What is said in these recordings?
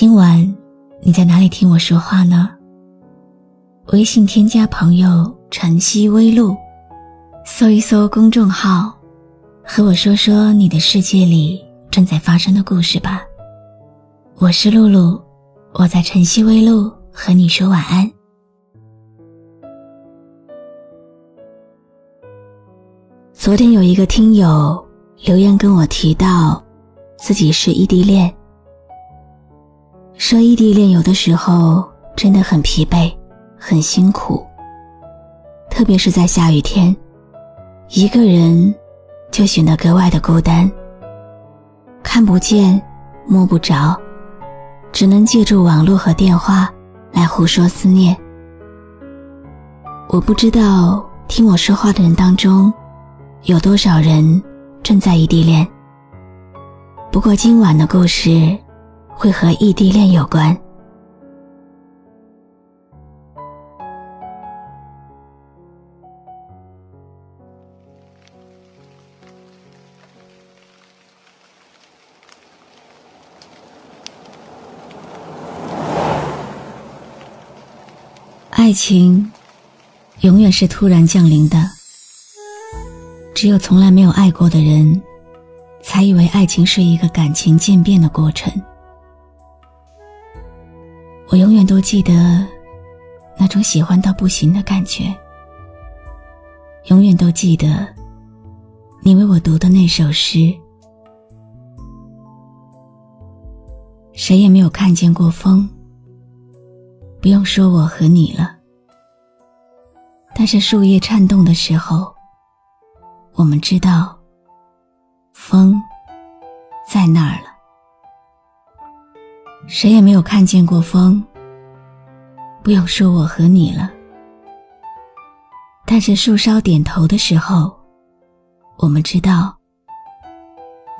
今晚你在哪里听我说话呢？微信添加朋友“晨曦微露”，搜一搜公众号，和我说说你的世界里正在发生的故事吧。我是露露，我在晨曦微露和你说晚安。昨天有一个听友留言跟我提到，自己是异地恋。说异地恋有的时候真的很疲惫，很辛苦。特别是在下雨天，一个人就显得格外的孤单。看不见，摸不着，只能借助网络和电话来胡说思念。我不知道听我说话的人当中，有多少人正在异地恋。不过今晚的故事。会和异地恋有关。爱情永远是突然降临的，只有从来没有爱过的人，才以为爱情是一个感情渐变的过程。我永远都记得那种喜欢到不行的感觉，永远都记得你为我读的那首诗。谁也没有看见过风，不用说我和你了。但是树叶颤动的时候，我们知道风在那儿了。谁也没有看见过风，不用说我和你了。但是树梢点头的时候，我们知道，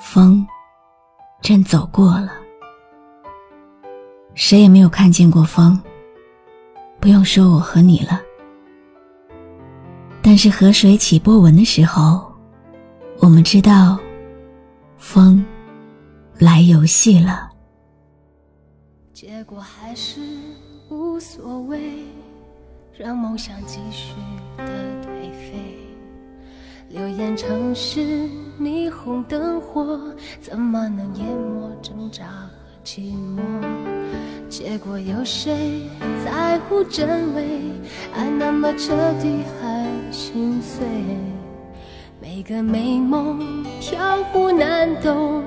风正走过了。谁也没有看见过风，不用说我和你了。但是河水起波纹的时候，我们知道，风来游戏了。结果还是无所谓，让梦想继续的颓废。流言城市霓虹灯火，怎么能淹没挣扎和寂寞？结果有谁在乎真伪？爱那么彻底还心碎，每个美梦飘忽难懂。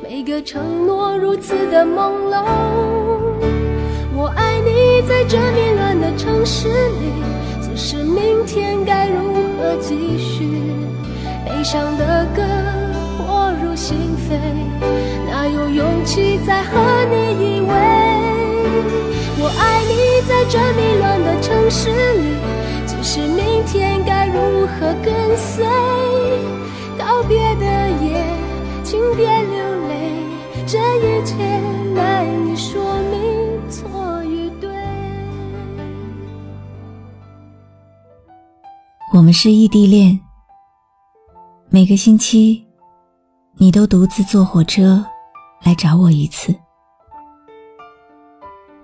每个承诺如此的朦胧，我爱你在这迷乱的城市里，只是明天该如何继续？悲伤的歌迫入心扉，哪有勇气再和你依偎？我爱你在这迷乱的城市里，只是明天该如何跟随？我们是异地恋，每个星期你都独自坐火车来找我一次。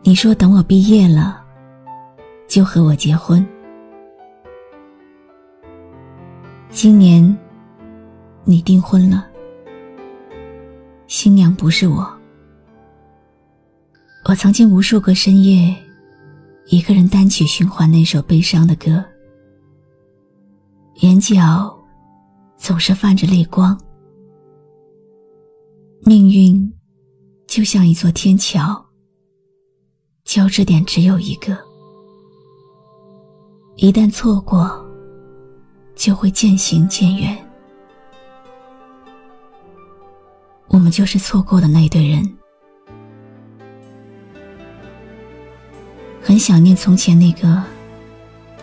你说等我毕业了就和我结婚。今年你订婚了。新娘不是我，我曾经无数个深夜，一个人单曲循环那首悲伤的歌，眼角总是泛着泪光。命运就像一座天桥，交织点只有一个，一旦错过，就会渐行渐远。我们就是错过的那对人。很想念从前那个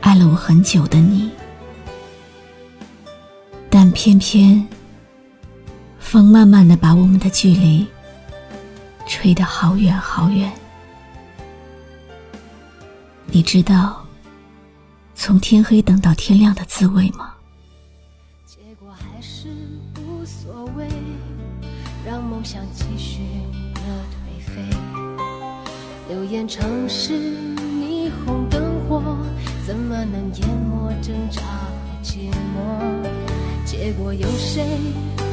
爱了我很久的你，偏偏风慢慢的把我们的距离吹得好远好远。你知道从天黑等到天亮的滋味吗？结果还是无所谓，让梦想继续的颓废。流言城市。霓虹灯火怎么能淹没挣扎和寂寞？结果有谁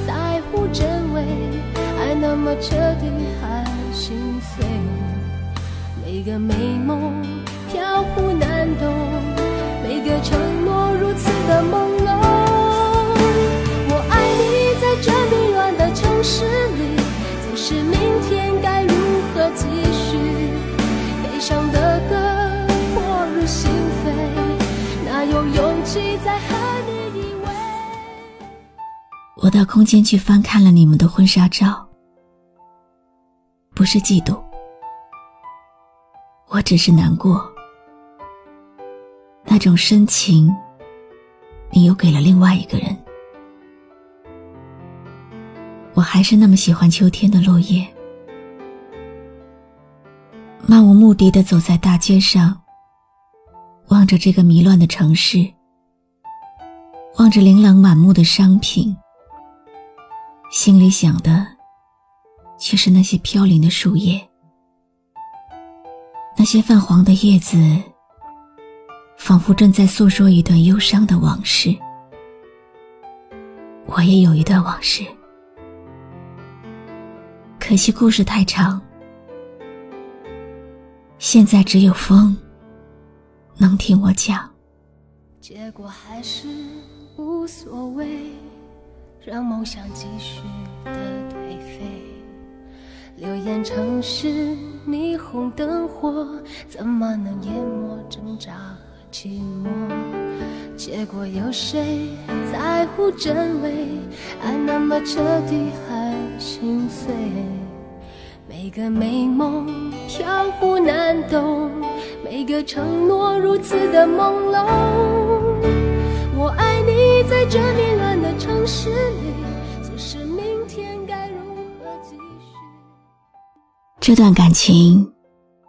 在乎真伪？爱那么彻底还心碎，每个美梦飘忽难懂，每个承诺如此的朦到空间去翻看了你们的婚纱照，不是嫉妒，我只是难过。那种深情，你又给了另外一个人。我还是那么喜欢秋天的落叶，漫无目的的走在大街上。望着这个迷乱的城市，望着琳琅满目的商品，心里想的却是那些飘零的树叶，那些泛黄的叶子，仿佛正在诉说一段忧伤的往事。我也有一段往事，可惜故事太长，现在只有风。能听我讲，结果还是无所谓，让梦想继续的颓废。流言城市霓虹灯火，怎么能淹没挣扎和寂寞？结果有谁在乎真伪？爱那么彻底还心碎，每个美梦飘忽难懂。每个承诺如此的朦胧，你，在这迷乱的城市里，即使明天该如何继续。这段感情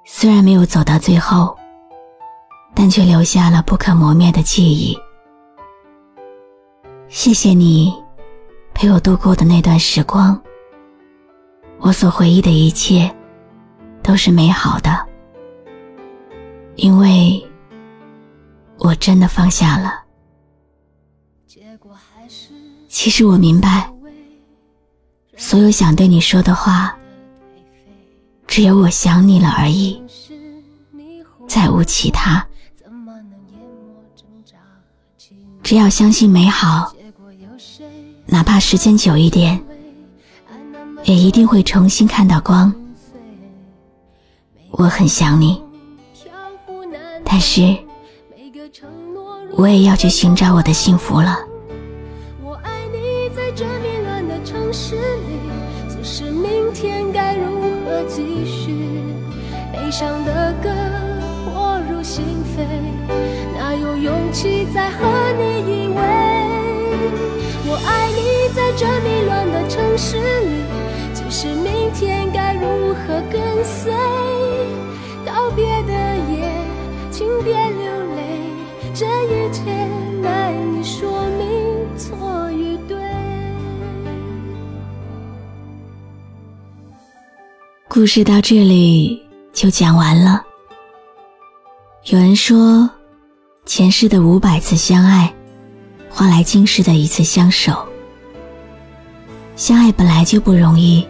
虽然没有走到最后，但却留下了不可磨灭的记忆。谢谢你陪我度过的那段时光，我所回忆的一切都是美好的。因为我真的放下了。其实我明白，所有想对你说的话，只有我想你了而已，再无其他。只要相信美好，哪怕时间久一点，也一定会重新看到光。我很想你。但是，我也要去寻找我的幸福了。是你，只是，明天该如何继续？悲伤的歌我入心扉，哪有勇气再和你依偎？我爱你，在这迷乱的城市里，即使明天故事到这里就讲完了。有人说，前世的五百次相爱，换来今世的一次相守。相爱本来就不容易，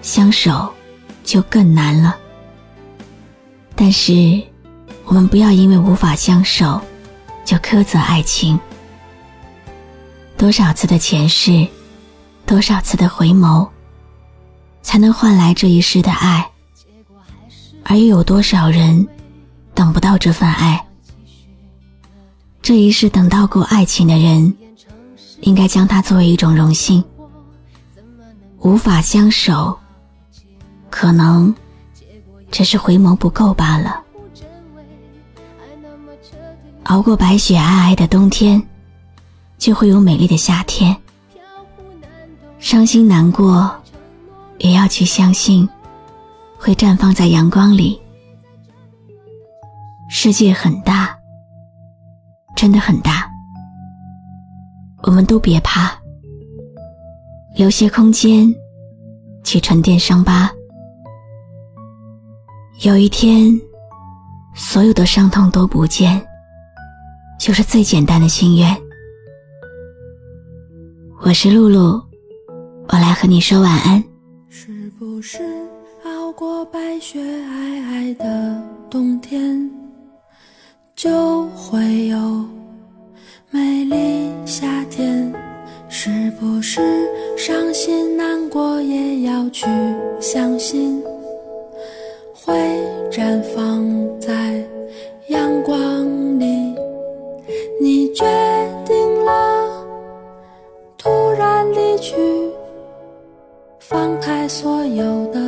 相守就更难了。但是。我们不要因为无法相守，就苛责爱情。多少次的前世，多少次的回眸，才能换来这一世的爱？而又有多少人等不到这份爱？这一世等到过爱情的人，应该将它作为一种荣幸。无法相守，可能只是回眸不够罢了。熬过白雪皑皑的冬天，就会有美丽的夏天。伤心难过，也要去相信，会绽放在阳光里。世界很大，真的很大，我们都别怕，留些空间去沉淀伤疤。有一天，所有的伤痛都不见，就是最简单的心愿。我是露露，我来和你说晚安。不是熬过白雪皑皑的冬天，就会有美丽夏天？是不是伤心难过也要去相信？会绽放在阳光里。你决定了突然离去，所有的